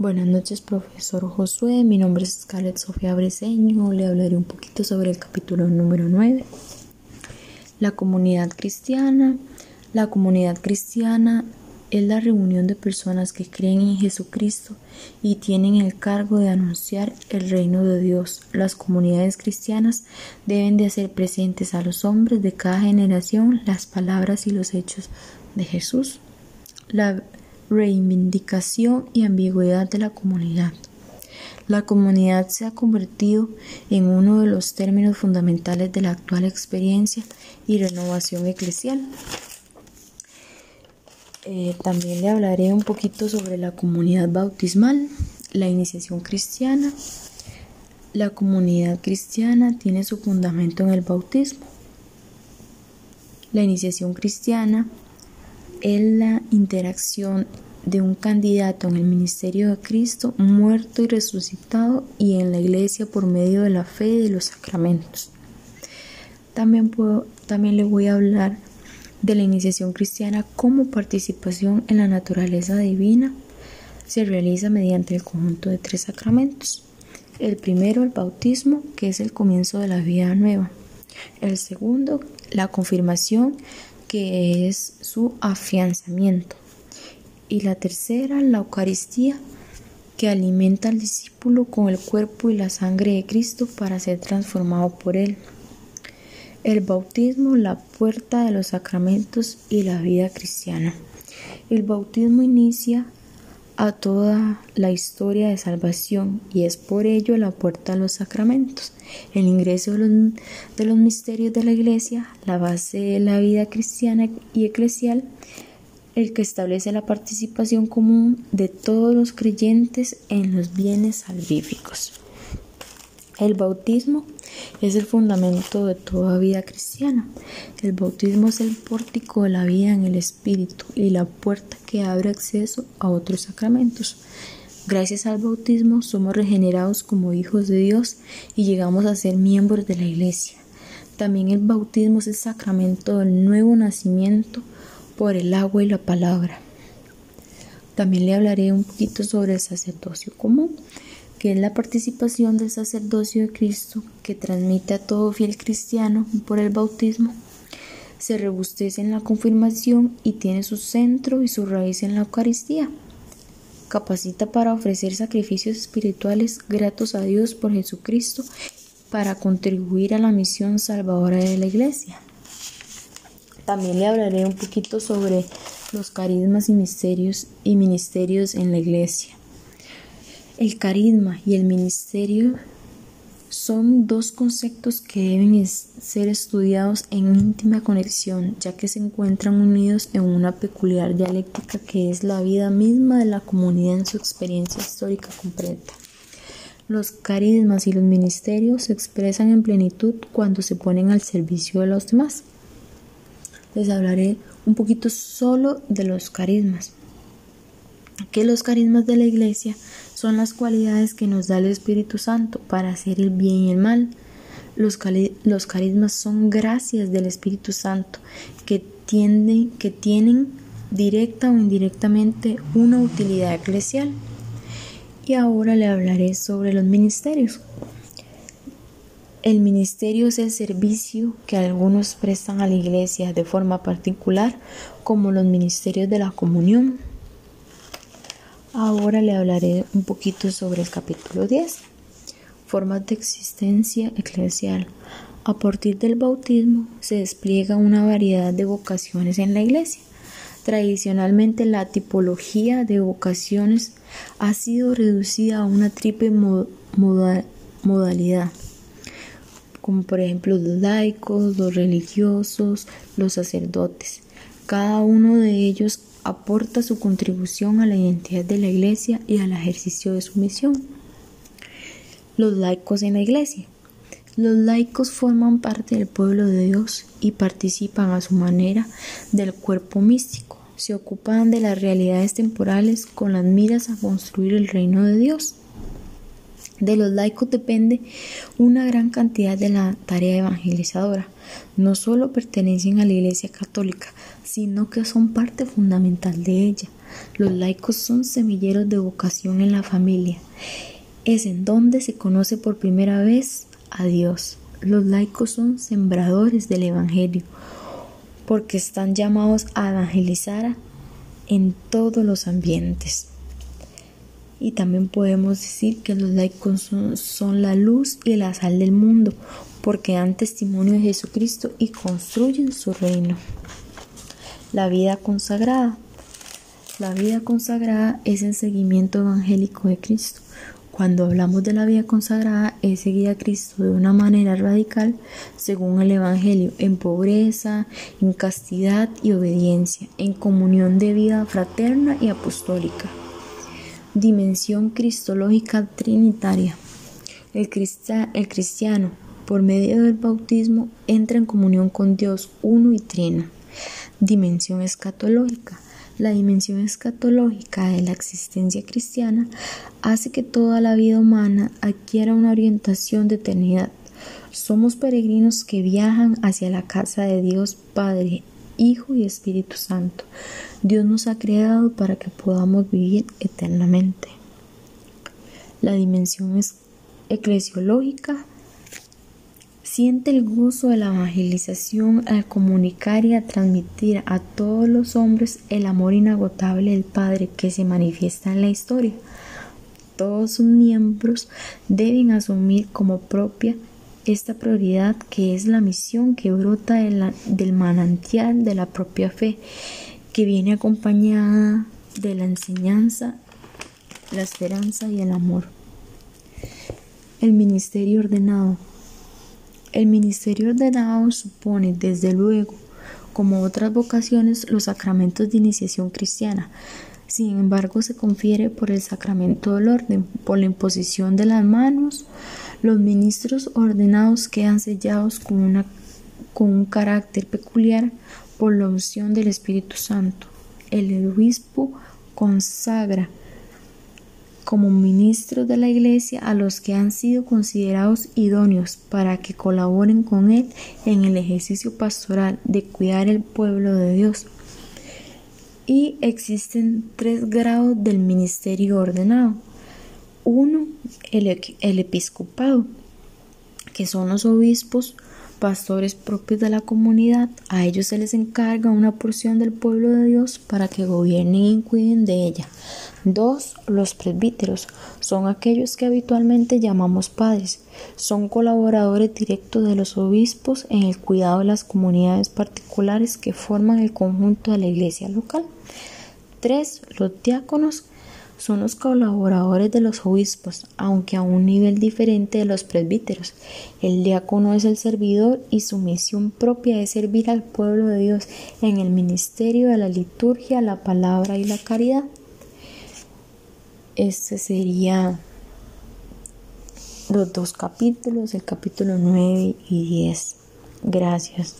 Buenas noches, profesor Josué. Mi nombre es Scarlett Sofía Breseño. Le hablaré un poquito sobre el capítulo número 9. La comunidad cristiana. La comunidad cristiana es la reunión de personas que creen en Jesucristo y tienen el cargo de anunciar el reino de Dios. Las comunidades cristianas deben de hacer presentes a los hombres de cada generación las palabras y los hechos de Jesús. La reivindicación y ambigüedad de la comunidad. La comunidad se ha convertido en uno de los términos fundamentales de la actual experiencia y renovación eclesial. Eh, también le hablaré un poquito sobre la comunidad bautismal, la iniciación cristiana. La comunidad cristiana tiene su fundamento en el bautismo. La iniciación cristiana es la interacción de un candidato en el ministerio de Cristo muerto y resucitado y en la iglesia por medio de la fe y de los sacramentos. También, puedo, también le voy a hablar de la iniciación cristiana como participación en la naturaleza divina. Se realiza mediante el conjunto de tres sacramentos. El primero, el bautismo, que es el comienzo de la vida nueva. El segundo, la confirmación, que es su afianzamiento. Y la tercera, la Eucaristía, que alimenta al discípulo con el cuerpo y la sangre de Cristo para ser transformado por él. El bautismo, la puerta de los sacramentos y la vida cristiana. El bautismo inicia a toda la historia de salvación y es por ello la puerta a los sacramentos, el ingreso de los, misterios de la Iglesia, la base de la vida cristiana y eclesial, el que establece la participación común de todos los creyentes en los bienes salvíficos. El bautismo es el fundamento de toda vida cristiana. El bautismo es el pórtico de la vida en el Espíritu y la puerta que abre acceso a otros sacramentos. Gracias al bautismo somos regenerados como hijos de Dios y llegamos a ser miembros de la Iglesia. También el bautismo es el sacramento del nuevo nacimiento por el agua y la palabra. También le hablaré un poquito sobre el sacerdocio común que es la participación del sacerdocio de Cristo que transmite a todo fiel cristiano por el bautismo, se rebustece en la confirmación y tiene su centro y su raíz en la Eucaristía. Capacita para ofrecer sacrificios espirituales gratos a Dios por Jesucristo para contribuir a la misión salvadora de la Iglesia. También le hablaré un poquito sobre los carismas y misterios y ministerios en la Iglesia. El carisma y el ministerio son dos conceptos que deben ser estudiados en íntima conexión, ya que se encuentran unidos en una peculiar dialéctica que es la vida misma de la comunidad en su experiencia histórica completa. Los carismas y los ministerios se expresan en plenitud cuando se ponen al servicio de los demás. Les hablaré un poquito solo de los carismas que los carismas de la iglesia son las cualidades que nos da el Espíritu Santo para hacer el bien y el mal. Los, carismas son gracias del Espíritu Santo que, que tienen directa o indirectamente una utilidad eclesial. Y ahora le hablaré sobre los ministerios. El ministerio es el servicio que algunos prestan a la iglesia de forma particular, como los ministerios de la comunión, Ahora le hablaré un poquito sobre el capítulo 10, formas de existencia eclesial. A partir del bautismo se despliega una variedad de vocaciones en la iglesia. Tradicionalmente la tipología de vocaciones ha sido reducida a una triple modalidad, como por ejemplo los laicos, los religiosos, los sacerdotes. Cada uno de ellos aporta su contribución a la identidad de la Iglesia y al ejercicio de su misión. Los laicos en la Iglesia. Los laicos forman parte del pueblo de Dios y participan a su manera del cuerpo místico. Se ocupan de las realidades temporales con las miras a construir el reino de Dios. De los laicos depende una gran cantidad de la tarea evangelizadora. No solo pertenecen a la Iglesia Católica, sino que son parte fundamental de ella. Los laicos son semilleros de vocación en la familia. Es en donde se conoce por primera vez a Dios. Los laicos son sembradores del Evangelio porque están llamados a evangelizar en todos los ambientes. Y también podemos decir que los laicos son, la luz y la sal del mundo, porque dan testimonio de Jesucristo y construyen su reino. La vida consagrada. La vida consagrada es el seguimiento evangélico de Cristo. Cuando hablamos de la vida consagrada es seguir a Cristo de una manera radical según el Evangelio, en pobreza, en castidad y obediencia, en comunión de vida fraterna y apostólica. Dimensión cristológica trinitaria. El, el cristiano, por medio del bautismo, entra en comunión con Dios uno y trino. Dimensión escatológica la dimensión escatológica de la existencia cristiana hace que toda la vida humana adquiera una orientación de eternidad. Somos peregrinos que viajan hacia la casa de Dios Padre, Hijo y Espíritu Santo. Dios nos ha creado para que podamos vivir eternamente. La dimensión eclesiológica Siente el gozo de la evangelización al comunicar y a transmitir a todos los hombres el amor inagotable del Padre que se manifiesta en la historia. Todos sus miembros deben asumir como propia esta prioridad que es la misión que brota del manantial de la propia fe, que viene acompañada de la enseñanza, la esperanza y el amor. El ministerio ordenado el ministerio ordenado supone, desde luego, como otras vocaciones, los sacramentos de iniciación cristiana. Sin embargo, se confiere por el sacramento del orden, por la imposición de las manos. Los ministros ordenados quedan sellados con, un carácter peculiar por la unción del Espíritu Santo. El obispo consagra como ministros de la Iglesia a los que han sido considerados idóneos para que colaboren con Él en el ejercicio pastoral de cuidar el pueblo de Dios. Y existen tres grados del ministerio ordenado. Uno, el, episcopado, que son los obispos, pastores propios de la comunidad, a ellos se les encarga una porción del pueblo de Dios para que gobiernen y cuiden de ella. Dos, los presbíteros son aquellos que habitualmente llamamos padres. Son colaboradores directos de los obispos en el cuidado de las comunidades particulares que forman el conjunto de la iglesia local. Tres, los diáconos son los colaboradores de los obispos, aunque a un nivel diferente de los presbíteros. El diácono es el servidor y su misión propia es servir al pueblo de Dios en el ministerio de la liturgia, la palabra y la caridad. Este sería los dos capítulos, el capítulo 9 y 10. Gracias.